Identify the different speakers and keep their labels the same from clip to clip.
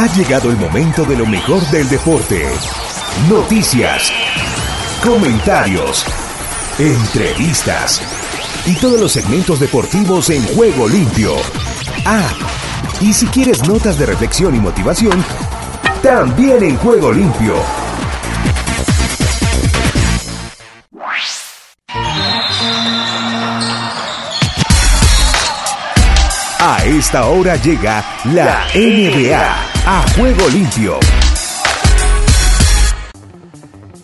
Speaker 1: Ha llegado el momento de lo mejor del deporte. Noticias, comentarios, entrevistas y todos los segmentos deportivos en juego limpio. Ah, y si quieres notas de reflexión y motivación, también en juego limpio. A esta hora llega la NBA a juego limpio.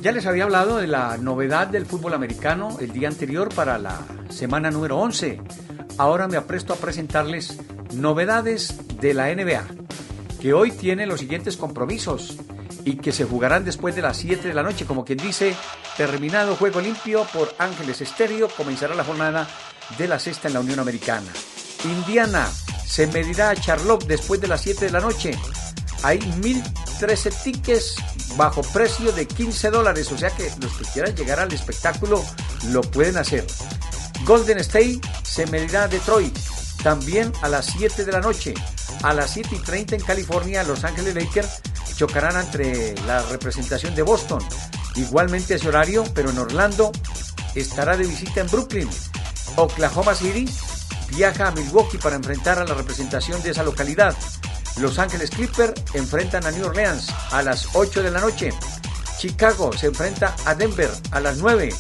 Speaker 2: Ya les había hablado de la novedad del fútbol americano el día anterior para la semana número 11. Ahora me apresto a presentarles novedades de la NBA, que hoy tiene los siguientes compromisos y que se jugarán después de las 7 de la noche. Como quien dice, terminado juego limpio por Ángeles Estéreo, comenzará la jornada de la sexta en la Unión Americana. Indiana se medirá a Charlotte después de las 7 de la noche. Hay 1013 tickets bajo precio de 15 dólares, o sea que los que quieran llegar al espectáculo lo pueden hacer. Golden State se medirá a Detroit también a las 7 de la noche. A las 7 y 30 en California, Los Ángeles Lakers chocarán entre la representación de Boston. Igualmente ese horario, pero en Orlando estará de visita en Brooklyn. Oklahoma City viaja a Milwaukee para enfrentar a la representación de esa localidad. Los Ángeles Clippers enfrentan a New Orleans a las 8 de la noche. Chicago se enfrenta a Denver a las 9.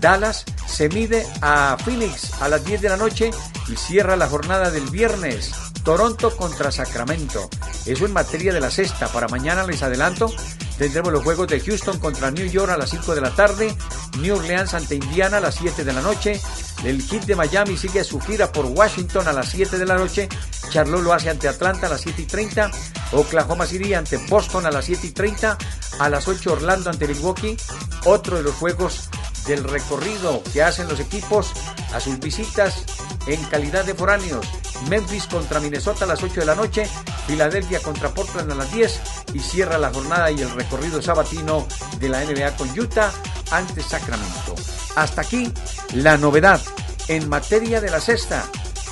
Speaker 2: Dallas se mide a Phoenix a las 10 de la noche y cierra la jornada del viernes. Toronto contra Sacramento. Eso en materia de la sexta. Para mañana les adelanto. Tendremos los juegos de Houston contra New York a las 5 de la tarde. New Orleans ante Indiana a las 7 de la noche. El Heat de Miami sigue su gira por Washington a las 7 de la noche. Charlotte lo hace ante Atlanta a las 7 y 30. Oklahoma City ante Boston a las 7 y 30. A las 8 Orlando ante Milwaukee. Otro de los juegos del recorrido que hacen los equipos a sus visitas en calidad de foráneos. Memphis contra Minnesota a las 8 de la noche, Filadelfia contra Portland a las 10 y cierra la jornada y el recorrido sabatino de la NBA con Utah ante Sacramento. Hasta aquí la novedad en materia de la sexta.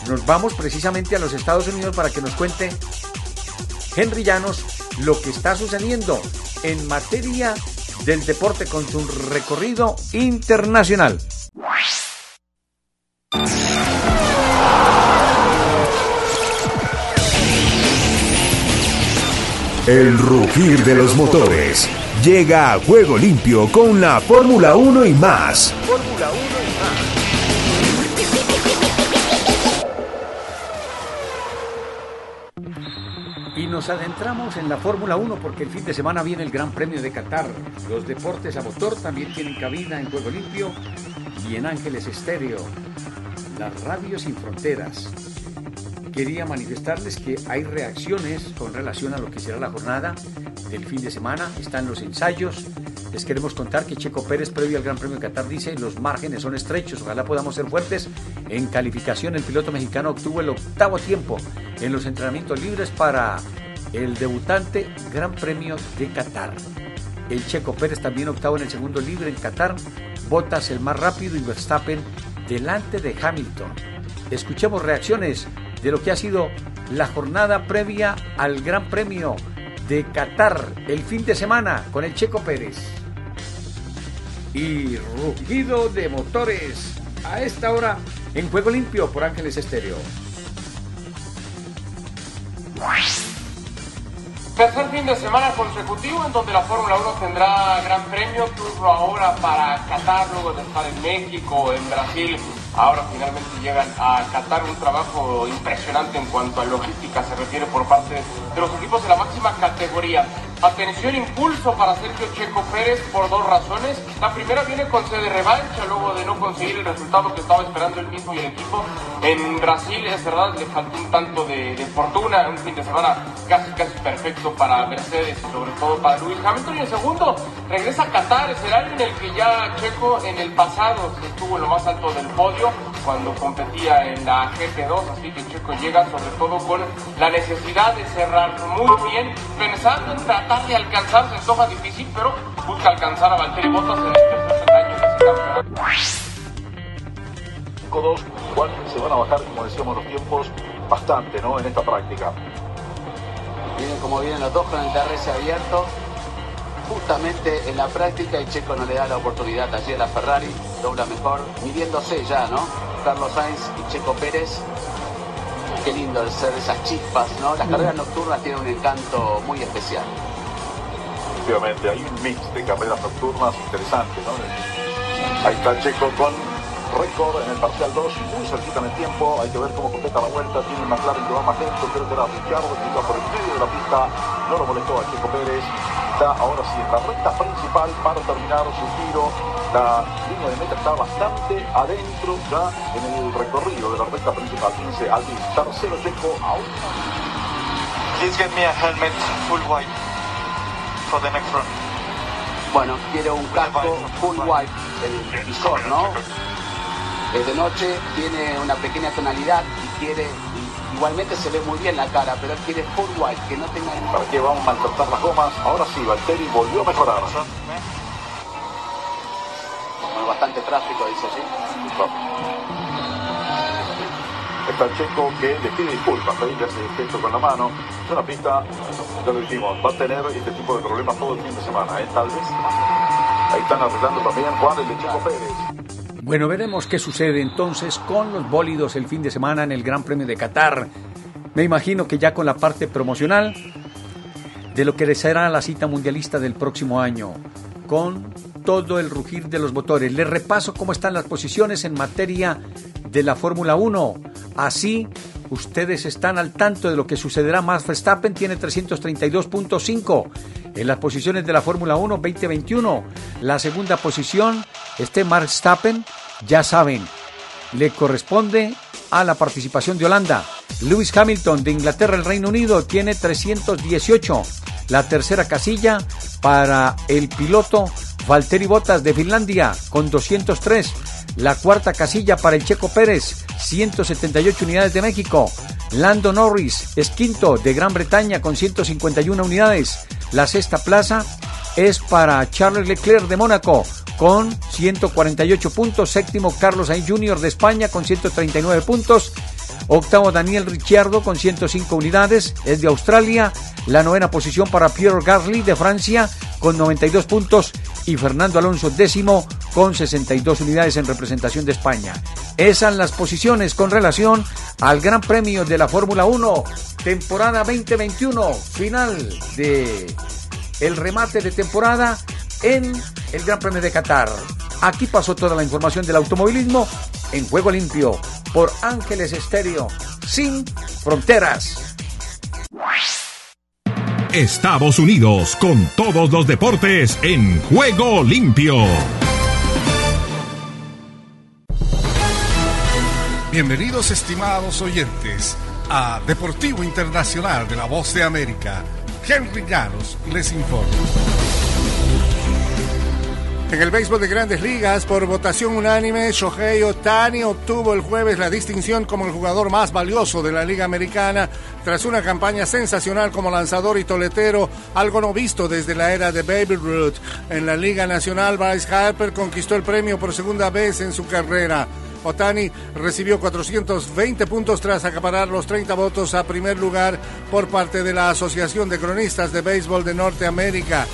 Speaker 2: Nos vamos precisamente a los Estados Unidos para que nos cuente Henry Llanos lo que está sucediendo en materia del deporte con su recorrido internacional.
Speaker 1: El rugir de los motores llega a juego limpio con la Fórmula 1 y más. Fórmula 1
Speaker 2: y más. Y nos adentramos en la Fórmula 1 porque el fin de semana viene el Gran Premio de Qatar. Los deportes a motor también tienen cabina en Juego Limpio y en Ángeles Estéreo. Las radios sin fronteras quería manifestarles que hay reacciones con relación a lo que será la jornada del fin de semana. Están los ensayos. Les queremos contar que Checo Pérez, previo al Gran Premio de Qatar, dice los márgenes son estrechos. Ojalá podamos ser fuertes. En calificación, el piloto mexicano obtuvo el octavo tiempo en los entrenamientos libres para el debutante Gran Premio de Qatar. El Checo Pérez también octavo en el segundo libre en Qatar. Botas el más rápido y Verstappen delante de Hamilton. Escuchemos reacciones de lo que ha sido la jornada previa al Gran Premio de Qatar el fin de semana con el Checo Pérez. Y rugido de motores a esta hora en Juego Limpio por Ángeles Estéreo.
Speaker 3: Tercer fin de semana consecutivo en donde la Fórmula 1 tendrá gran premio, turno ahora para Qatar, luego de estar en México, en Brasil, ahora finalmente llegan a Qatar un trabajo impresionante en cuanto a logística se refiere por parte de los equipos de la máxima categoría. Atención, impulso para Sergio Checo Pérez por dos razones. La primera viene con sede revancha luego de no conseguir el resultado que estaba esperando el mismo y el equipo. En Brasil, es verdad, le faltó un tanto de, fortuna, un fin de semana casi casi perfecto para Mercedes y sobre todo para Luis Hamilton. Y el segundo, regresa a Qatar, escenario en el que ya Checo en el pasado estuvo en lo más alto del podio cuando competía en la GP2, así que Checo llega sobre todo con la necesidad de cerrar muy bien, pensando en tratar de alcanzar, se antoja difícil, pero busca alcanzar a Valtteri Bottas en el tercer año de ese campeonato.
Speaker 4: 5-2, igual se van a bajar, como decíamos, los tiempos bastante ¿no? en esta práctica. Miren cómo vienen los dos con el DRS abierto. Justamente en la práctica el Checo no le da la oportunidad allí a la Ferrari, dobla mejor, midiéndose ya, ¿no? Carlos Sainz y Checo Pérez. Qué lindo el ser esas chispas, ¿no? Las carreras nocturnas tienen un encanto muy especial.
Speaker 5: Efectivamente, hay un mix de carreras nocturnas interesante, ¿no? Ahí está Checo con récord en el parcial 2, muy cerquita en el tiempo, hay que ver cómo completa la vuelta, tiene una clara que va más lento, creo que era Ricciardo, que iba por el medio de la pista, no lo molestó a Checo Pérez, está ahora sí en la recta principal para terminar su tiro, la línea de meta está bastante adentro ya en el recorrido de la recta principal, fíjense, Alvin, tercero Checo, aún
Speaker 6: Please get me a helmet full white for the next run.
Speaker 4: Bueno, quiere un casco full white, el visor, ¿no? Es de noche, tiene una pequeña tonalidad y quiere, igualmente se ve muy bien la cara, pero él quiere full white, que no tenga
Speaker 5: ¿Para qué vamos a maltratar las gomas? Ahora sí, Valtteri volvió a mejorar.
Speaker 4: Bastante tráfico, dice allí.
Speaker 5: Está Checo que le pide disculpas, ahí le hace gesto con la mano. Es una pista, ya lo dijimos, va a tener este tipo de problemas todo el fin de semana, ¿eh? tal vez. Ahí están arreglando también Juan el de Checo Pérez.
Speaker 2: Bueno, veremos qué sucede entonces con los bólidos el fin de semana en el Gran Premio de Qatar. Me imagino que ya con la parte promocional de lo que será la cita mundialista del próximo año, con todo el rugir de los motores. Les repaso cómo están las posiciones en materia de la Fórmula 1. Así, ustedes están al tanto de lo que sucederá. Max Verstappen tiene 332.5 en las posiciones de la Fórmula 1 2021. La segunda posición, este Max Verstappen, ya saben, le corresponde a la participación de Holanda. Lewis Hamilton de Inglaterra, el Reino Unido, tiene 318. La tercera casilla para el piloto Valtteri Bottas de Finlandia con 203. La cuarta casilla para el Checo Pérez, 178 unidades de México. Lando Norris es quinto de Gran Bretaña con 151 unidades. La sexta plaza es para Charles Leclerc de Mónaco con 148 puntos. Séptimo Carlos Sainz Jr. de España con 139 puntos. Octavo Daniel Ricciardo con 105 unidades, es de Australia. La novena posición para Pierre Gasly de Francia con 92 puntos y Fernando Alonso décimo con 62 unidades en representación de España. Esas las posiciones con relación al Gran Premio de la Fórmula 1, temporada 2021, final de el remate de temporada en el Gran Premio de Qatar. Aquí pasó toda la información del automovilismo en Juego Limpio por Ángeles Estéreo, sin fronteras.
Speaker 1: Estados Unidos con todos los deportes en Juego Limpio.
Speaker 7: Bienvenidos estimados oyentes a Deportivo Internacional de la Voz de América. Henry Llanos les informa. En el béisbol de grandes ligas, por votación unánime, Shohei Otani obtuvo el jueves la distinción como el jugador más valioso de la Liga Americana tras una campaña sensacional como lanzador y toletero, algo no visto desde la era de Baby Ruth. En la Liga Nacional, Bryce Harper conquistó el premio por segunda vez en su carrera. Otani recibió 420 puntos tras acaparar los 30 votos a primer lugar por parte de la Asociación de Cronistas de Béisbol de Norteamérica.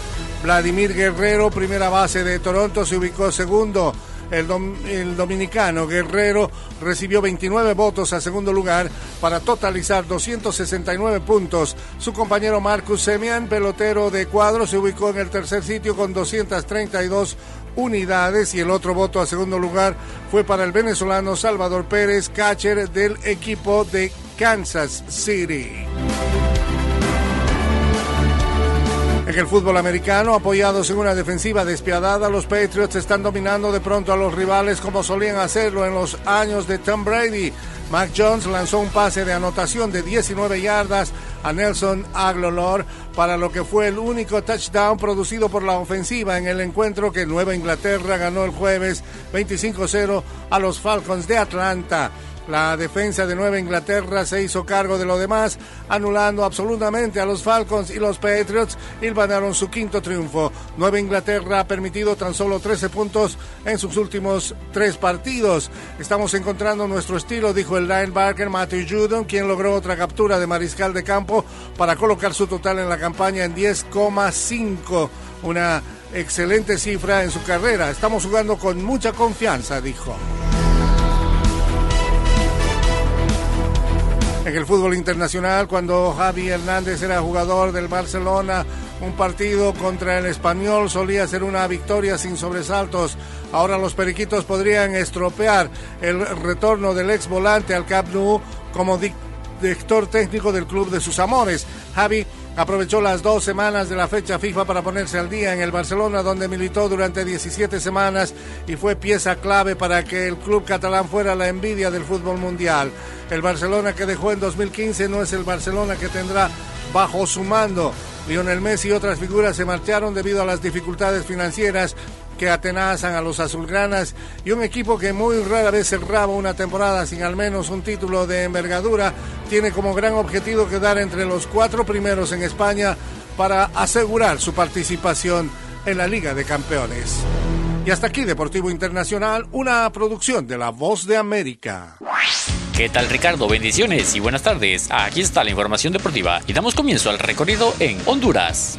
Speaker 7: Vladimir Guerrero, primera base de Toronto, se ubicó segundo. El, dom el, dominicano Guerrero recibió 29 votos a segundo lugar para totalizar 269 puntos. Su compañero Marcus Semian, pelotero de cuadro, se ubicó en el tercer sitio con 232 unidades y el otro voto a segundo lugar fue para el venezolano Salvador Pérez, catcher del equipo de Kansas City. En el fútbol americano, apoyados en una defensiva despiadada, los Patriots están dominando de pronto a los rivales como solían hacerlo en los años de Tom Brady. Mac Jones lanzó un pase de anotación de 19 yardas a Nelson Aglolor para lo que fue el único touchdown producido por la ofensiva en el encuentro que Nueva Inglaterra ganó el jueves 25-0 a los Falcons de Atlanta. La defensa de Nueva Inglaterra se hizo cargo de lo demás, anulando absolutamente a los Falcons y los Patriots y ganaron su quinto triunfo. Nueva Inglaterra ha permitido tan solo 13 puntos en sus últimos tres partidos. Estamos encontrando nuestro estilo, dijo el linebacker Matthew Judon, quien logró otra captura de mariscal de campo para colocar su total en la campaña en 10,5. Una excelente cifra en su carrera. Estamos jugando con mucha confianza, dijo. En el fútbol internacional, cuando Javi Hernández era jugador del Barcelona, un partido contra el español solía ser una victoria sin sobresaltos. Ahora los periquitos podrían estropear el retorno del ex volante al Camp Nou como director técnico del club de sus amores. Javi aprovechó las dos semanas de la fecha FIFA para ponerse al día en el Barcelona, donde militó durante 17 semanas y fue pieza clave para que el club catalán fuera la envidia del fútbol mundial. El Barcelona que dejó en 2015 no es el Barcelona que tendrá bajo su mando. Lionel Messi y otras figuras se marcharon debido a las dificultades financieras que atenazan a los azulgranas y un equipo que muy rara vez cerraba una temporada sin al menos un título de envergadura, tiene como gran objetivo quedar entre los cuatro primeros en España para asegurar su participación en la Liga de Campeones. Y hasta aquí Deportivo Internacional, una producción de La Voz de América.
Speaker 8: ¿Qué tal Ricardo? Bendiciones y buenas tardes. Aquí está la información deportiva y damos comienzo al recorrido en Honduras.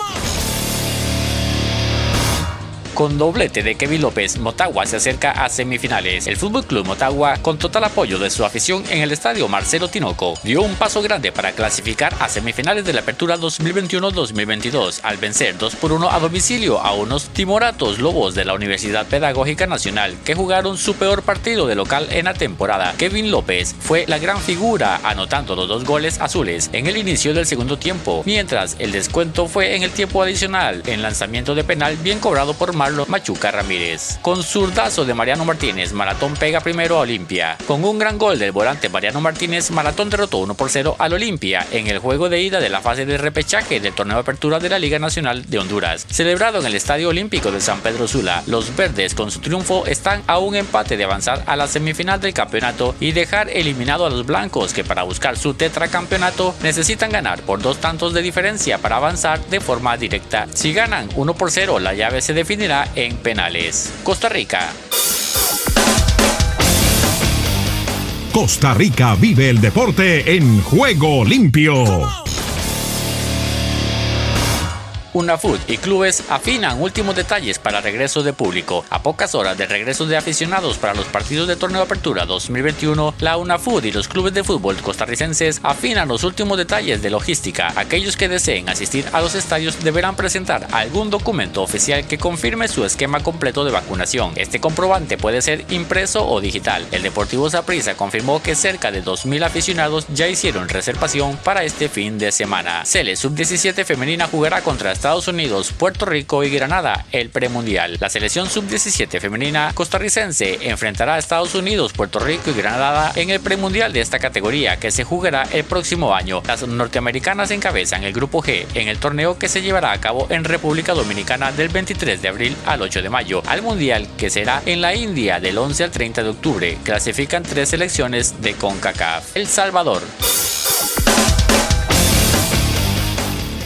Speaker 8: Con doblete de Kevin López, Motagua se acerca a semifinales. El Fútbol Club Motagua, con total apoyo de su afición en el estadio Marcelo Tinoco, dio un paso grande para clasificar a semifinales de la Apertura 2021-2022 al vencer 2 por 1 a domicilio a unos timoratos lobos de la Universidad Pedagógica Nacional que jugaron su peor partido de local en la temporada. Kevin López fue la gran figura anotando los dos goles azules en el inicio del segundo tiempo, mientras el descuento fue en el tiempo adicional en lanzamiento de penal bien cobrado por Machuca Ramírez. Con zurdazo de Mariano Martínez, Maratón pega primero a Olimpia. Con un gran gol del volante Mariano Martínez, Maratón derrotó 1 por 0 al Olimpia en el juego de ida de la fase de repechaje del torneo de apertura de la Liga Nacional de Honduras. Celebrado en el Estadio Olímpico de San Pedro Sula, los verdes con su triunfo están a un empate de avanzar a la semifinal del campeonato y dejar eliminado a los blancos que para buscar su tetracampeonato necesitan ganar por dos tantos de diferencia para avanzar de forma directa. Si ganan 1 por 0, la llave se definirá en penales. Costa Rica.
Speaker 1: Costa Rica vive el deporte en juego limpio.
Speaker 8: UNAFUT y clubes afinan últimos detalles para regreso de público. A pocas horas del regreso de aficionados para los partidos de Torneo Apertura 2021, la UNAFUT y los clubes de fútbol costarricenses afinan los últimos detalles de logística. Aquellos que deseen asistir a los estadios deberán presentar algún documento oficial que confirme su esquema completo de vacunación. Este comprobante puede ser impreso o digital. El Deportivo Saprissa confirmó que cerca de 2.000 aficionados ya hicieron reservación para este fin de semana. Cele Sub-17 femenina jugará contra Estados Unidos, Puerto Rico y Granada el premundial. La selección sub-17 femenina costarricense enfrentará a Estados Unidos, Puerto Rico y Granada en el premundial de esta categoría que se jugará el próximo año. Las norteamericanas encabezan el grupo G en el torneo que se llevará a cabo en República Dominicana del 23 de abril al 8 de mayo. Al mundial que será en la India del 11 al 30 de octubre. Clasifican tres selecciones de CONCACAF. El Salvador.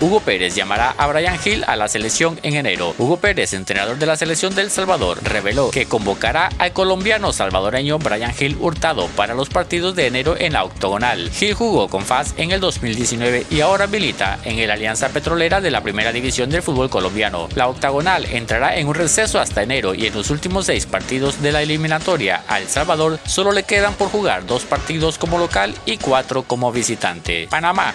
Speaker 8: Hugo Pérez llamará a Brian Hill a la selección en enero. Hugo Pérez, entrenador de la selección del Salvador, reveló que convocará al colombiano salvadoreño Brian Hill Hurtado para los partidos de enero en la octogonal. Hill jugó con FAS en el 2019 y ahora milita en el Alianza Petrolera de la primera división del fútbol colombiano. La octagonal entrará en un receso hasta enero y en los últimos seis partidos de la eliminatoria a El Salvador solo le quedan por jugar dos partidos como local y cuatro como visitante. Panamá.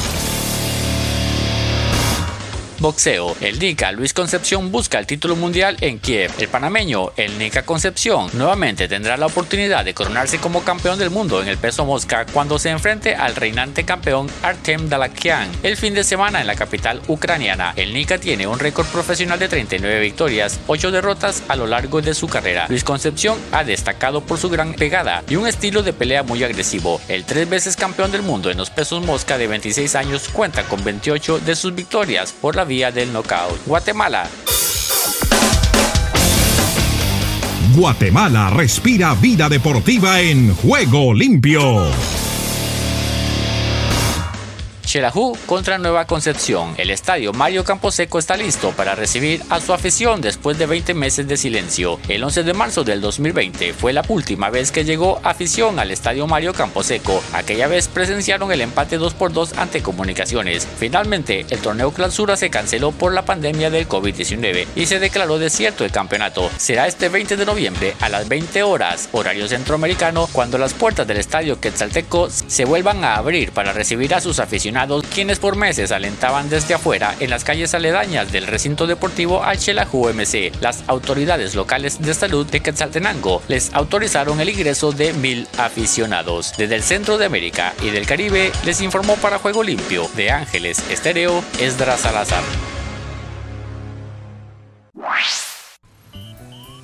Speaker 8: Boxeo. El Nica Luis Concepción busca el título mundial en Kiev. El panameño, el Nica Concepción, nuevamente tendrá la oportunidad de coronarse como campeón del mundo en el peso mosca cuando se enfrente al reinante campeón Artem Dalakian el fin de semana en la capital ucraniana. El Nica tiene un récord profesional de 39 victorias, 8 derrotas a lo largo de su carrera. Luis Concepción ha destacado por su gran pegada y un estilo de pelea muy agresivo. El tres veces campeón del mundo en los pesos mosca de 26 años cuenta con 28 de sus victorias por la del knockout. Guatemala.
Speaker 1: Guatemala respira vida deportiva en juego limpio.
Speaker 8: Contra Nueva Concepción. El estadio Mario Camposeco está listo para recibir a su afición después de 20 meses de silencio. El 11 de marzo del 2020 fue la última vez que llegó afición al estadio Mario Camposeco. Aquella vez presenciaron el empate 2 por 2 ante Comunicaciones. Finalmente, el torneo clausura se canceló por la pandemia del COVID-19 y se declaró desierto el campeonato. Será este 20 de noviembre a las 20 horas, horario centroamericano, cuando las puertas del estadio Quetzalteco se vuelvan a abrir para recibir a sus aficionados quienes por meses alentaban desde afuera en las calles aledañas del recinto deportivo al Xelajú MC. Las autoridades locales de salud de Quetzaltenango les autorizaron el ingreso de mil aficionados. Desde el centro de América y del Caribe les informó para Juego Limpio de Ángeles Estéreo Esdras Salazar.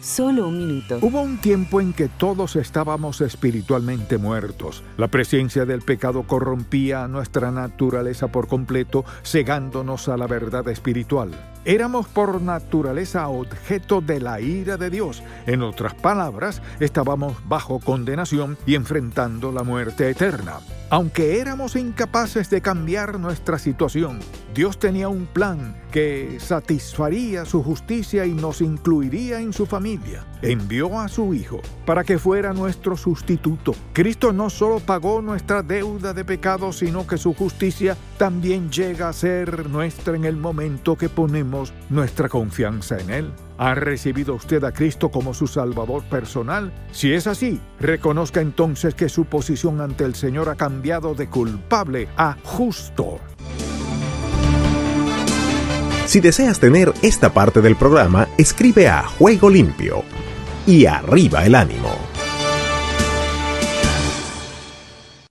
Speaker 9: Solo un minuto.
Speaker 10: Hubo un tiempo en que todos estábamos espiritualmente muertos. La presencia del pecado corrompía nuestra naturaleza por completo, cegándonos a la verdad espiritual. Éramos por naturaleza objeto de la ira de Dios. En otras palabras, estábamos bajo condenación y enfrentando la muerte eterna. Aunque éramos incapaces de cambiar nuestra situación, Dios tenía un plan que satisfaría su justicia y nos incluiría en su familia. Envió a su Hijo para que fuera nuestro sustituto. Cristo no solo pagó nuestra deuda de pecado, sino que su justicia también llega a ser nuestra en el momento que ponemos nuestra confianza en Él. ¿Ha recibido usted a Cristo como su Salvador personal? Si es así, reconozca entonces que su posición ante el Señor ha cambiado de culpable a justo.
Speaker 1: Si deseas tener esta parte del programa, escribe a Juego Limpio y arriba el ánimo.